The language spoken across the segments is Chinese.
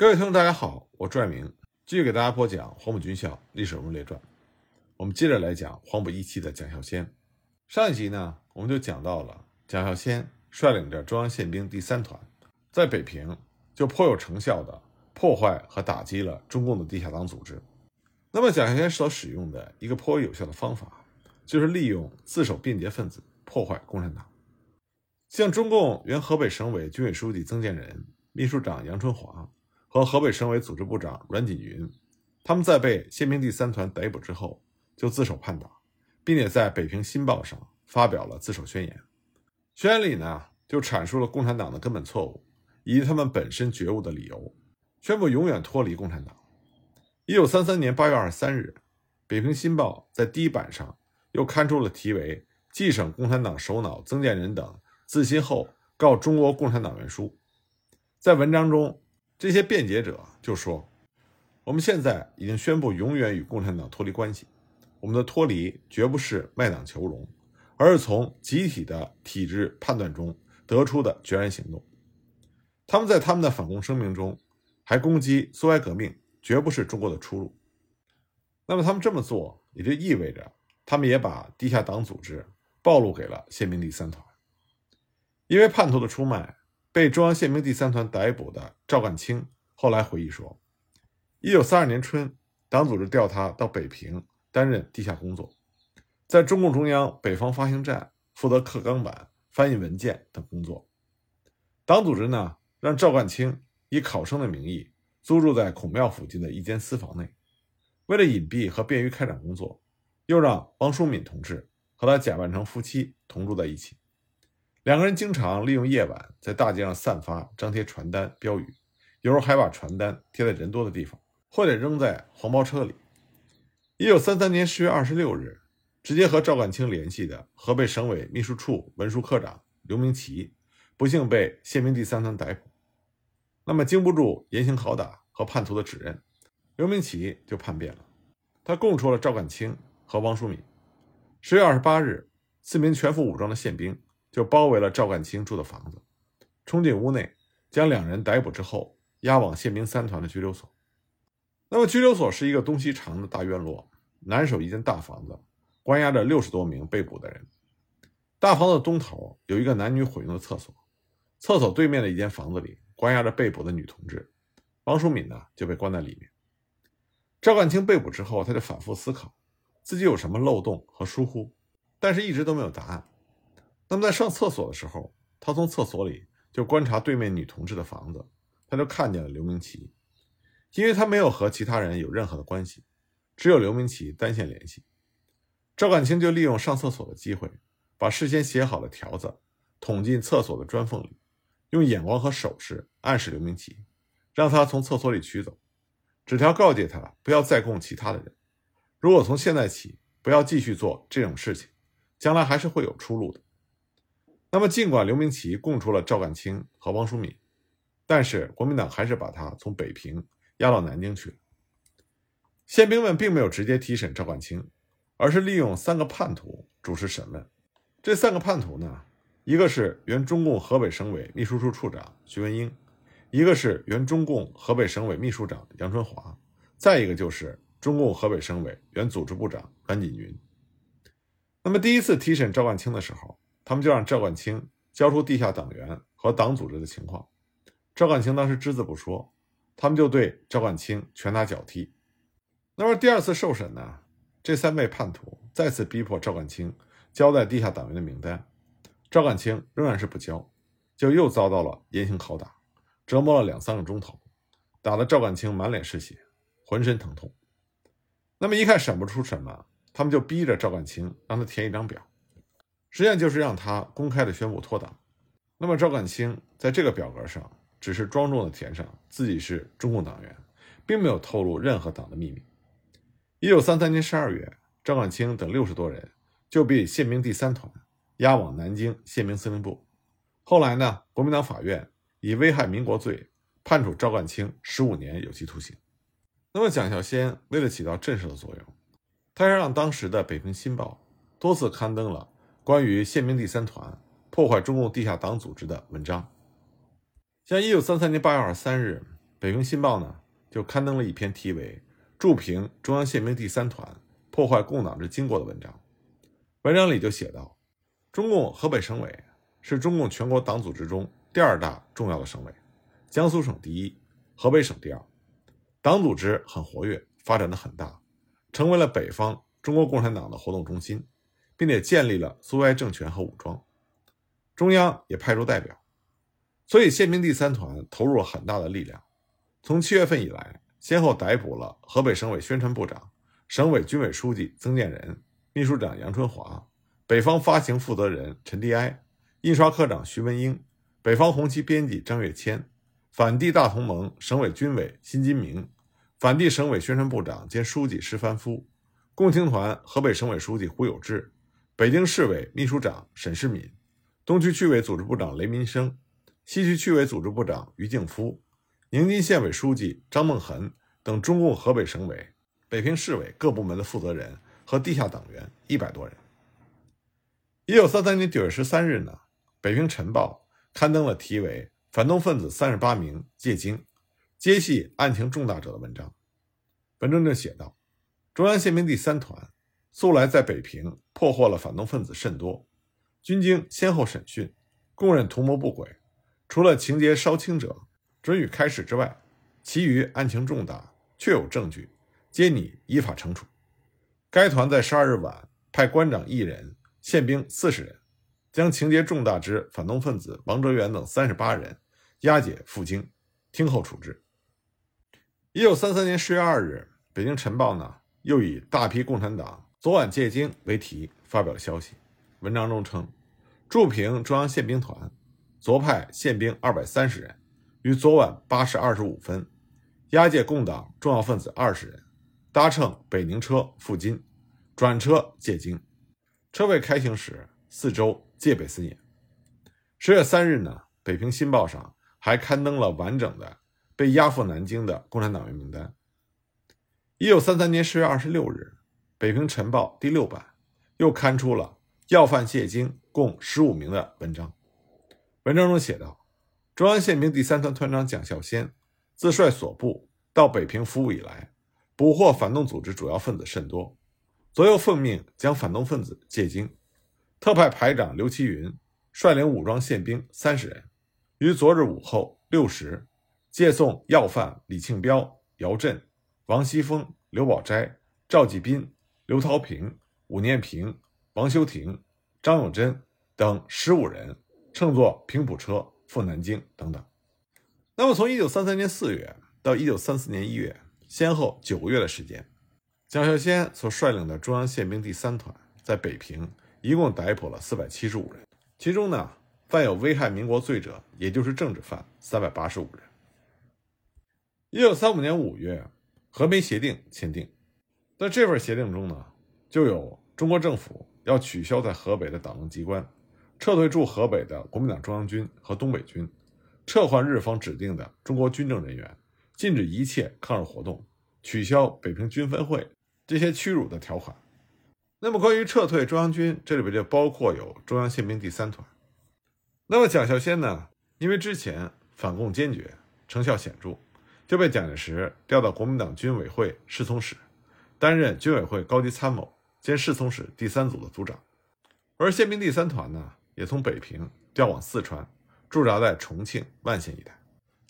各位听众，大家好，我朱爱明，继续给大家播讲《黄埔军校历史人物列传》。我们接着来讲黄埔一期的蒋孝先。上一集呢，我们就讲到了蒋孝先率领着中央宪兵第三团，在北平就颇有成效的破坏和打击了中共的地下党组织。那么，蒋孝先所使用的一个颇为有效的方法，就是利用自首变节分子破坏共产党。像中共原河北省委军委书记曾建仁、秘书长杨春华和河北省委组织部长阮锦云，他们在被宪兵第三团逮捕之后，就自首叛党，并且在北平新报上发表了自首宣言。宣言里呢，就阐述了共产党的根本错误以及他们本身觉悟的理由，宣布永远脱离共产党。一九三三年八月二十三日，北平新报在第一版上又刊出了题为《冀省共产党首脑曾建仁等》。自新后告中国共产党员书，在文章中，这些辩解者就说：“我们现在已经宣布永远与共产党脱离关系，我们的脱离绝不是卖党求荣，而是从集体的体制判断中得出的决然行动。”他们在他们的反共声明中还攻击苏维埃革命绝不是中国的出路。那么，他们这么做也就意味着，他们也把地下党组织暴露给了宪兵第三团。因为叛徒的出卖，被中央宪兵第三团逮捕的赵干清后来回忆说：“一九三二年春，党组织调他到北平担任地下工作，在中共中央北方发行站负责刻钢板、翻译文件等工作。党组织呢，让赵干清以考生的名义租住在孔庙附近的一间私房内，为了隐蔽和便于开展工作，又让王书敏同志和他假扮成夫妻同住在一起。”两个人经常利用夜晚在大街上散发、张贴传单、标语，有时候还把传单贴在人多的地方，或者扔在黄包车里。一九三三年十月二十六日，直接和赵干清联系的河北省委秘书处文书科长刘明奇，不幸被宪兵第三团逮捕。那么，经不住严刑拷打和叛徒的指认，刘明奇就叛变了，他供出了赵干清和汪淑敏。十月二十八日，四名全副武装的宪兵。就包围了赵干清住的房子，冲进屋内，将两人逮捕之后，押往宪兵三团的拘留所。那么，拘留所是一个东西长的大院落，南首一间大房子，关押着六十多名被捕的人。大房子东头有一个男女混用的厕所，厕所对面的一间房子里关押着被捕的女同志，王淑敏呢就被关在里面。赵干清被捕之后，他就反复思考自己有什么漏洞和疏忽，但是一直都没有答案。那么在上厕所的时候，他从厕所里就观察对面女同志的房子，他就看见了刘明奇，因为他没有和其他人有任何的关系，只有刘明奇单线联系。赵干清就利用上厕所的机会，把事先写好的条子捅进厕所的砖缝里，用眼光和手势暗示刘明奇，让他从厕所里取走纸条，告诫他不要再供其他的人，如果从现在起不要继续做这种事情，将来还是会有出路的。那么，尽管刘明奇供出了赵干清和汪书敏，但是国民党还是把他从北平押到南京去了。宪兵们并没有直接提审赵干清，而是利用三个叛徒主持审问。这三个叛徒呢，一个是原中共河北省委秘书处处长徐文英，一个是原中共河北省委秘书长杨春华，再一个就是中共河北省委原组织部长甘锦云。那么，第一次提审赵干清的时候。他们就让赵干清交出地下党员和党组织的情况。赵干清当时只字不说，他们就对赵干清拳打脚踢。那么第二次受审呢？这三位叛徒再次逼迫赵干清交代地下党员的名单，赵干清仍然是不交，就又遭到了严刑拷打，折磨了两三个钟头，打得赵干清满脸是血，浑身疼痛。那么一看审不出什么，他们就逼着赵干清让他填一张表。实际上就是让他公开的宣布脱党。那么赵干清在这个表格上只是庄重的填上自己是中共党员，并没有透露任何党的秘密。一九三三年十二月，赵干清等六十多人就被宪兵第三团押往南京宪兵司令部。后来呢，国民党法院以危害民国罪判处赵干清十五年有期徒刑。那么蒋孝先为了起到震慑的作用，他是让当时的《北平新报》多次刊登了。关于宪兵第三团破坏中共地下党组织的文章，像一九三三年八月二十三日，北平新报》呢就刊登了一篇题为“驻平中央宪兵第三团破坏共党之经过”的文章。文章里就写道：“中共河北省委是中共全国党组织中第二大重要的省委，江苏省第一，河北省第二。党组织很活跃，发展的很大，成为了北方中国共产党的活动中心，并且建立了苏维埃政权和武装。中央也派出代表。”所以，宪兵第三团投入了很大的力量。从七月份以来，先后逮捕了河北省委宣传部长、省委军委书记曾建仁、秘书长杨春华、北方发行负责人陈迪埃、印刷科长徐文英、北方红旗编辑张跃谦、反帝大同盟省委军委辛金明、反帝省委宣传部长兼书记石凡夫、共青团河北省委书记胡有志、北京市委秘书长沈世敏、东区区委组织部长雷民生。西区区委组织部长于敬夫、宁津县委书记张梦痕等中共河北省委、北平市委各部门的负责人和地下党员一百多人。一九三三年九月十三日呢，《北平晨报》刊登了题为《反动分子三十八名借京，揭系案情重大者》的文章。文章中写道：“中央宪兵第三团素来在北平破获了反动分子甚多，军经先后审讯，供认图谋不轨。”除了情节稍轻者准予开释之外，其余案情重大，确有证据，皆拟依法惩处。该团在十二日晚派官长一人、宪兵四十人，将情节重大之反动分子王哲元等三十八人押解赴京，听候处置。一九三三年十月二日，《北京晨报》呢又以“大批共产党昨晚借京”为题发表了消息。文章中称，驻平中央宪兵团。昨派宪兵二百三十人，于昨晚八时二十五分，押解共党重要分子二十人，搭乘北宁车赴京，转车借京。车未开行时，四周戒备森严。十月三日呢，《北平新报》上还刊登了完整的被押赴南京的共产党员名单。一九三三年十月二十六日，《北平晨报》第六版又刊出了要犯借京共十五名的文章。文章中写道：“中央宪兵第三团团长蒋孝先自率所部到北平服务以来，捕获反动组织主要分子甚多。左右奉命将反动分子借京，特派排长刘其云率领武装宪兵三十人，于昨日午后六时借送要犯李庆彪、姚振、王锡峰、刘宝斋、赵继斌、刘涛平、武念平、王修亭、张永贞等十五人。”乘坐平埔车赴南京等等。那么，从一九三三年四月到一九三四年一月，先后九个月的时间，蒋孝先所率领的中央宪兵第三团在北平一共逮捕了四百七十五人，其中呢，犯有危害民国罪者，也就是政治犯，三百八十五人。一九三五年五月，和平协定签订，在这份协定中呢，就有中国政府要取消在河北的党政机关。撤退驻河北的国民党中央军和东北军，撤换日方指定的中国军政人员，禁止一切抗日活动，取消北平军分会这些屈辱的条款。那么，关于撤退中央军，这里边就包括有中央宪兵第三团。那么，蒋孝先呢，因为之前反共坚决，成效显著，就被蒋介石调到国民党军委会侍从室，担任军委会高级参谋兼侍从室第三组的组长。而宪兵第三团呢？也从北平调往四川，驻扎在重庆、万县一带。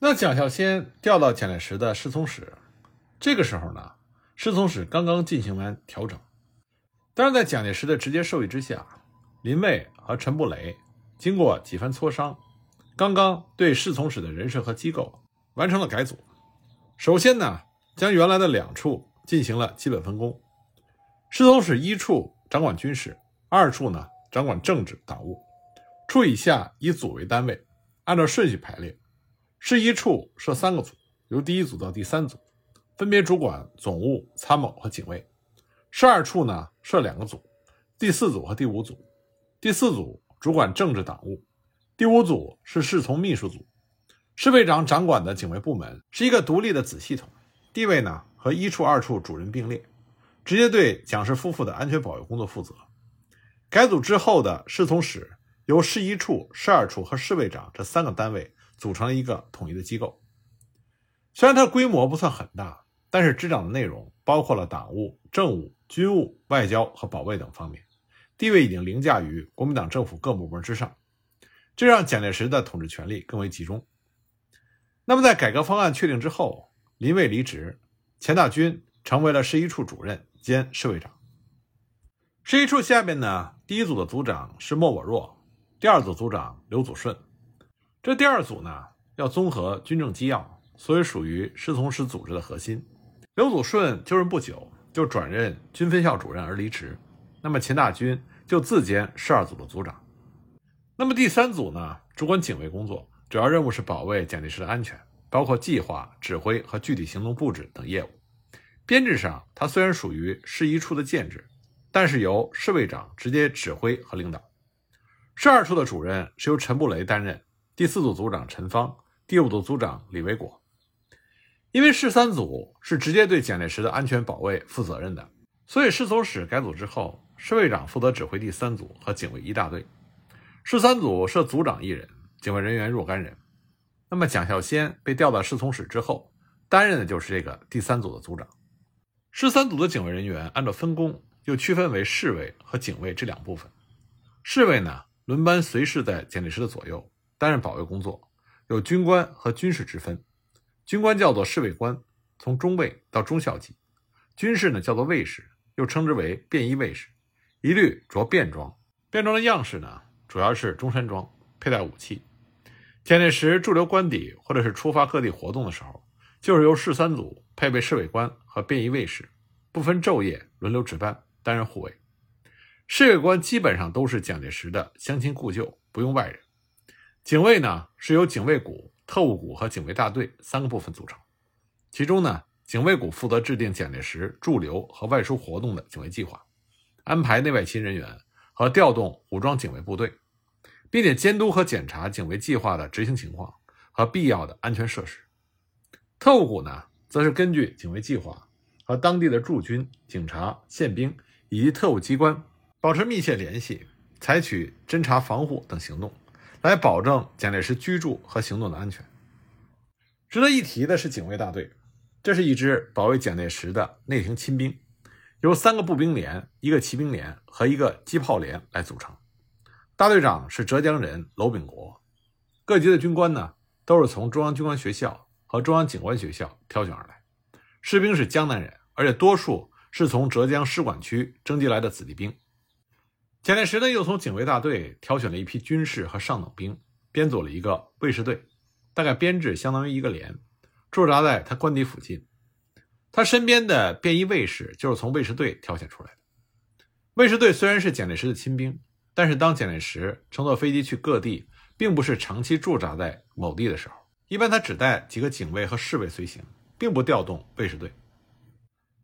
那蒋孝先调到蒋介石的侍从室，这个时候呢，侍从室刚刚进行完调整。但是在蒋介石的直接授意之下，林蔚和陈布雷经过几番磋商，刚刚对侍从室的人事和机构完成了改组。首先呢，将原来的两处进行了基本分工。侍从室一处掌管军事，二处呢掌管政治党务。处以下以组为单位，按照顺序排列。事一处设三个组，由第一组到第三组，分别主管总务、参谋和警卫。事二处呢设两个组，第四组和第五组。第四组主管政治党务，第五组是侍从秘书组。侍卫长掌管的警卫部门是一个独立的子系统，地位呢和一处、二处主任并列，直接对蒋氏夫妇的安全保卫工作负责。改组之后的侍从室。由市一处、市二处和侍卫长这三个单位组成了一个统一的机构。虽然它规模不算很大，但是执掌的内容包括了党务、政务、军务、外交和保卫等方面，地位已经凌驾于国民党政府各部门之上，这让蒋介石的统治权力更为集中。那么，在改革方案确定之后，林蔚离职，钱大钧成为了市一处主任兼市委长。市一处下面呢，第一组的组长是莫我若，第二组组长刘祖顺。这第二组呢，要综合军政机要。所以属于侍从室组织的核心。刘祖顺就任不久，就转任军分校主任而离职。那么钱大钧就自兼十二组的组长。那么第三组呢，主管警卫工作，主要任务是保卫蒋介石的安全，包括计划、指挥和具体行动布置等业务。编制上，它虽然属于市一处的建制，但是由侍卫长直接指挥和领导。十二处的主任是由陈布雷担任，第四组组长陈芳，第五组组长李维果。因为市三组是直接对蒋介石的安全保卫负责任的，所以侍从室改组之后，侍卫长负责指挥第三组和警卫一大队。市三组设组长一人，警卫人员若干人。那么蒋孝先被调到侍从室之后，担任的就是这个第三组的组长。十三组的警卫人员按照分工又区分为侍卫和警卫这两部分。侍卫呢，轮班随侍在蒋介石的左右，担任保卫工作，有军官和军事之分。军官叫做侍卫官，从中尉到中校级；军士呢叫做卫士，又称之为便衣卫士，一律着便装。便装的样式呢，主要是中山装，佩戴武器。蒋介石驻留官邸或者是出发各地活动的时候，就是由市三组配备侍卫官和便衣卫士，不分昼夜轮流值班，担任护卫。侍卫官基本上都是蒋介石的乡亲故旧，不用外人。警卫呢是由警卫股。特务股和警卫大队三个部分组成，其中呢，警卫股负责制定蒋介石驻留和外出活动的警卫计划，安排内外勤人员和调动武装警卫部队，并且监督和检查警卫计划的执行情况和必要的安全设施。特务股呢，则是根据警卫计划和当地的驻军、警察、宪兵以及特务机关保持密切联系，采取侦查、防护等行动。来保证蒋介石居住和行动的安全。值得一提的是，警卫大队，这是一支保卫蒋介石的内廷亲兵，由三个步兵连、一个骑兵连和一个机炮连来组成。大队长是浙江人娄炳国。各级的军官呢，都是从中央军官学校和中央警官学校挑选而来。士兵是江南人，而且多数是从浙江使馆区征集来的子弟兵。蒋介石呢，又从警卫大队挑选了一批军士和上等兵，编组了一个卫士队，大概编制相当于一个连，驻扎在他官邸附近。他身边的便衣卫士就是从卫士队挑选出来的。卫士队虽然是蒋介石的亲兵，但是当蒋介石乘坐飞机去各地，并不是长期驻扎在某地的时候，一般他只带几个警卫和侍卫随行，并不调动卫士队。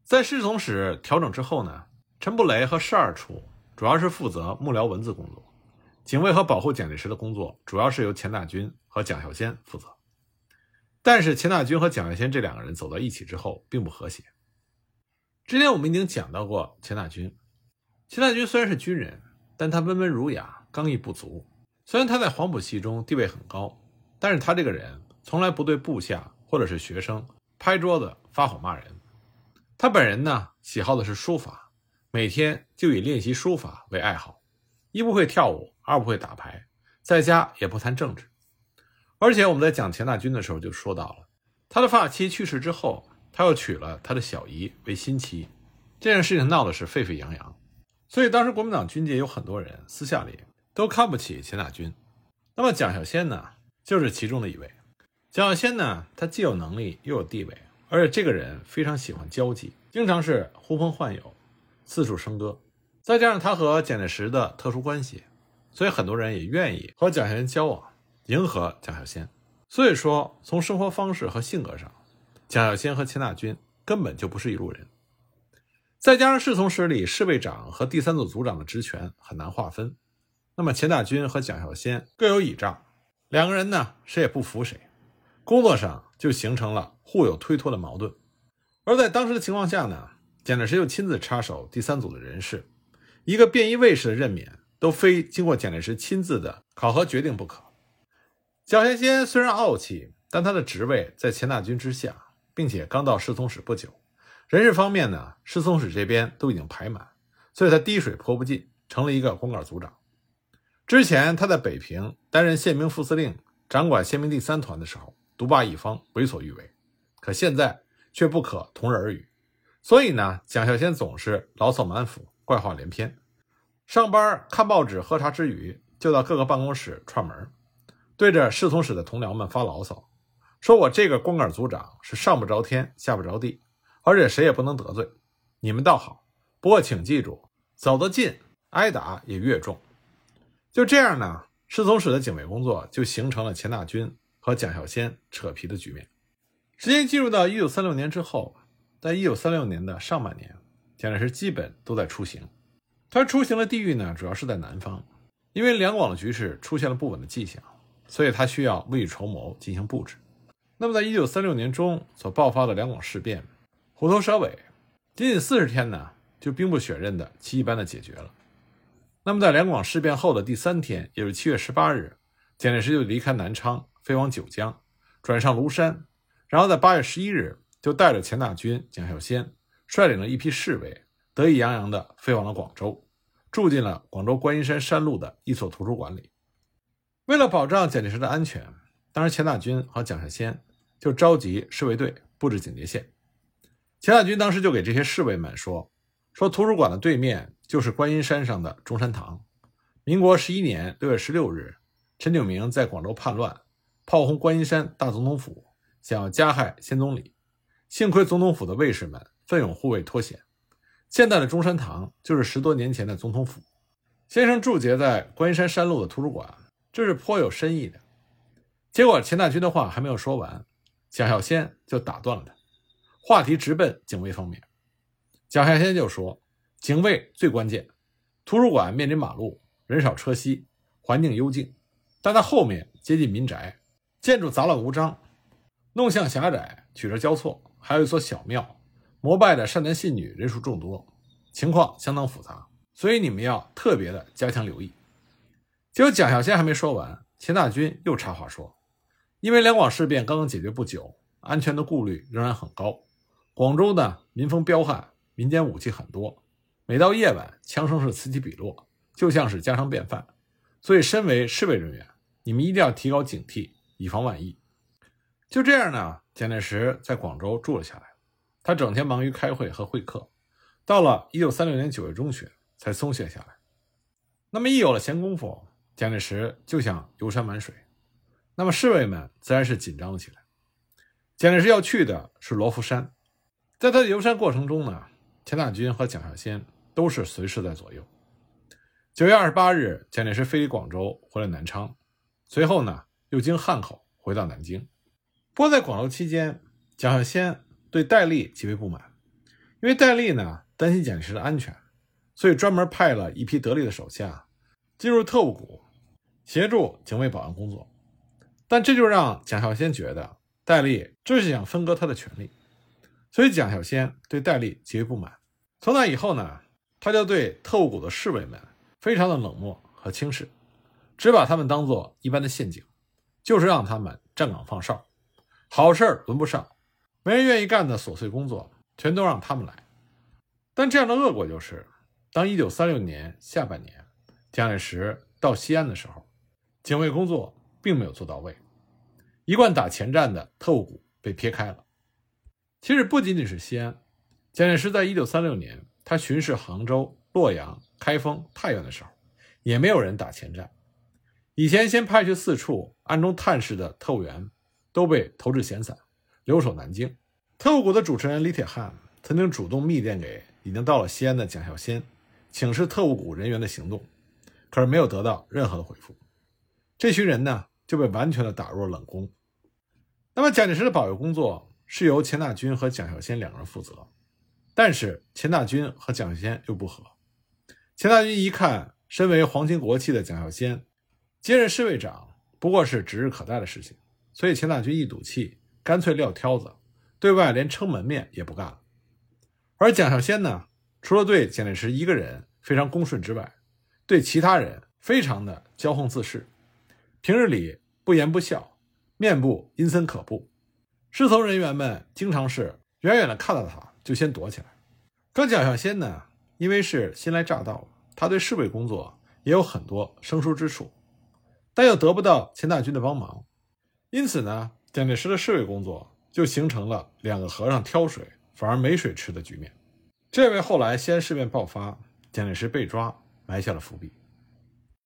在侍从室调整之后呢，陈布雷和十二处。主要是负责幕僚文字工作，警卫和保护蒋介石的工作主要是由钱大钧和蒋孝先负责。但是钱大钧和蒋孝先这两个人走到一起之后并不和谐。之前我们已经讲到过钱大钧，钱大钧虽然是军人，但他温文儒雅，刚毅不足。虽然他在黄埔系中地位很高，但是他这个人从来不对部下或者是学生拍桌子发火骂人。他本人呢，喜好的是书法。每天就以练习书法为爱好，一不会跳舞，二不会打牌，在家也不谈政治。而且我们在讲钱大钧的时候就说到了，他的发妻去世之后，他又娶了他的小姨为新妻，这件事情闹的是沸沸扬扬。所以当时国民党军界有很多人私下里都看不起钱大钧。那么蒋孝先呢，就是其中的一位。蒋孝先呢，他既有能力又有地位，而且这个人非常喜欢交际，经常是呼朋唤友。四处笙歌，再加上他和蒋介石的特殊关系，所以很多人也愿意和蒋孝先交往，迎合蒋孝先。所以说，从生活方式和性格上，蒋孝先和钱大钧根本就不是一路人。再加上侍从室里侍卫长和第三组组长的职权很难划分，那么钱大钧和蒋孝先各有倚仗，两个人呢谁也不服谁，工作上就形成了互有推脱的矛盾。而在当时的情况下呢？蒋介石又亲自插手第三组的人事，一个便衣卫士的任免都非经过蒋介石亲自的考核决定不可。蒋先先虽然傲气，但他的职位在钱大钧之下，并且刚到侍从室不久，人事方面呢，侍从室这边都已经排满，所以他滴水泼不进，成了一个光杆组长。之前他在北平担任宪兵副司令，掌管宪兵第三团的时候，独霸一方，为所欲为，可现在却不可同日而语。所以呢，蒋孝先总是牢骚满腹，怪话连篇。上班看报纸、喝茶之余，就到各个办公室串门，对着侍从室的同僚们发牢骚，说我这个光杆组长是上不着天，下不着地，而且谁也不能得罪。你们倒好，不过请记住，走得近，挨打也越重。就这样呢，侍从室的警卫工作就形成了钱大钧和蒋孝先扯皮的局面。时间进入到一九三六年之后。在一九三六年的上半年，蒋介石基本都在出行。他出行的地域呢，主要是在南方，因为两广的局势出现了不稳的迹象，所以他需要未雨绸缪进行布置。那么，在一九三六年中所爆发的两广事变，虎头蛇尾，仅仅四十天呢，就兵不血刃的奇迹般的解决了。那么，在两广事变后的第三天，也就是七月十八日，蒋介石就离开南昌，飞往九江，转上庐山，然后在八月十一日。就带着钱大钧、蒋孝先，率领了一批侍卫，得意洋洋地飞往了广州，住进了广州观音山山路的一所图书馆里。为了保障蒋介石的安全，当时钱大钧和蒋孝先就召集侍卫队布置警戒线。钱大钧当时就给这些侍卫们说：“说图书馆的对面就是观音山上的中山堂。民国十一年六月十六日，陈炯明在广州叛乱，炮轰观音山大总统府，想要加害先总理。”幸亏总统府的卫士们奋勇护卫脱险，现在的中山堂就是十多年前的总统府。先生驻节在观音山山路的图书馆，这是颇有深意的。结果钱大钧的话还没有说完，蒋孝先就打断了他，话题直奔警卫方面。蒋孝先就说：“警卫最关键，图书馆面临马路，人少车稀，环境幽静，但它后面接近民宅，建筑杂乱无章，弄巷狭窄，曲折交错。”还有一所小庙，膜拜的善男信女人数众多，情况相当复杂，所以你们要特别的加强留意。结果蒋孝先还没说完，钱大军又插话说：“因为两广事变刚刚解决不久，安全的顾虑仍然很高。广州呢，民风彪悍，民间武器很多，每到夜晚，枪声是此起彼落，就像是家常便饭。所以，身为侍卫人员，你们一定要提高警惕，以防万一。”就这样呢。蒋介石在广州住了下来，他整天忙于开会和会客，到了一九三六年九月中旬才松懈下来。那么一有了闲工夫，蒋介石就想游山玩水，那么侍卫们自然是紧张了起来。蒋介石要去的是罗浮山，在他的游山过程中呢，钱大钧和蒋孝先都是随时在左右。九月二十八日，蒋介石飞离广州，回了南昌，随后呢又经汉口回到南京。不过，在广州期间，蒋孝先对戴笠极为不满，因为戴笠呢担心蒋介石的安全，所以专门派了一批得力的手下进入特务股，协助警卫保安工作。但这就让蒋孝先觉得戴笠这是想分割他的权利，所以蒋孝先对戴笠极为不满。从那以后呢，他就对特务股的侍卫们非常的冷漠和轻视，只把他们当做一般的陷阱，就是让他们站岗放哨。好事儿轮不上，没人愿意干的琐碎工作，全都让他们来。但这样的恶果就是，当一九三六年下半年，蒋介石到西安的时候，警卫工作并没有做到位，一贯打前站的特务股被撇开了。其实不仅仅是西安，蒋介石在一九三六年他巡视杭州、洛阳、开封、太原的时候，也没有人打前站。以前先派去四处暗中探视的特务员。都被投掷闲散，留守南京。特务股的主持人李铁汉曾经主动密电给已经到了西安的蒋孝先，请示特务股人员的行动，可是没有得到任何的回复。这群人呢就被完全的打入了冷宫。那么蒋介石的保卫工作是由钱大钧和蒋孝先两个人负责，但是钱大钧和蒋孝先又不和。钱大钧一看，身为皇亲国戚的蒋孝先接任侍卫长不过是指日可待的事情。所以钱大钧一赌气，干脆撂挑子，对外连撑门面也不干了。而蒋孝先呢，除了对蒋介石一个人非常恭顺之外，对其他人非常的骄横自恃，平日里不言不笑，面部阴森可怖，侍从人员们经常是远远的看到他就先躲起来。庄蒋孝先呢，因为是新来乍到，他对侍卫工作也有很多生疏之处，但又得不到钱大军的帮忙，因此呢，蒋介石的侍卫工作就形成了两个和尚挑水反而没水吃的局面。这为后来西安事变爆发，蒋介石被抓埋下了伏笔。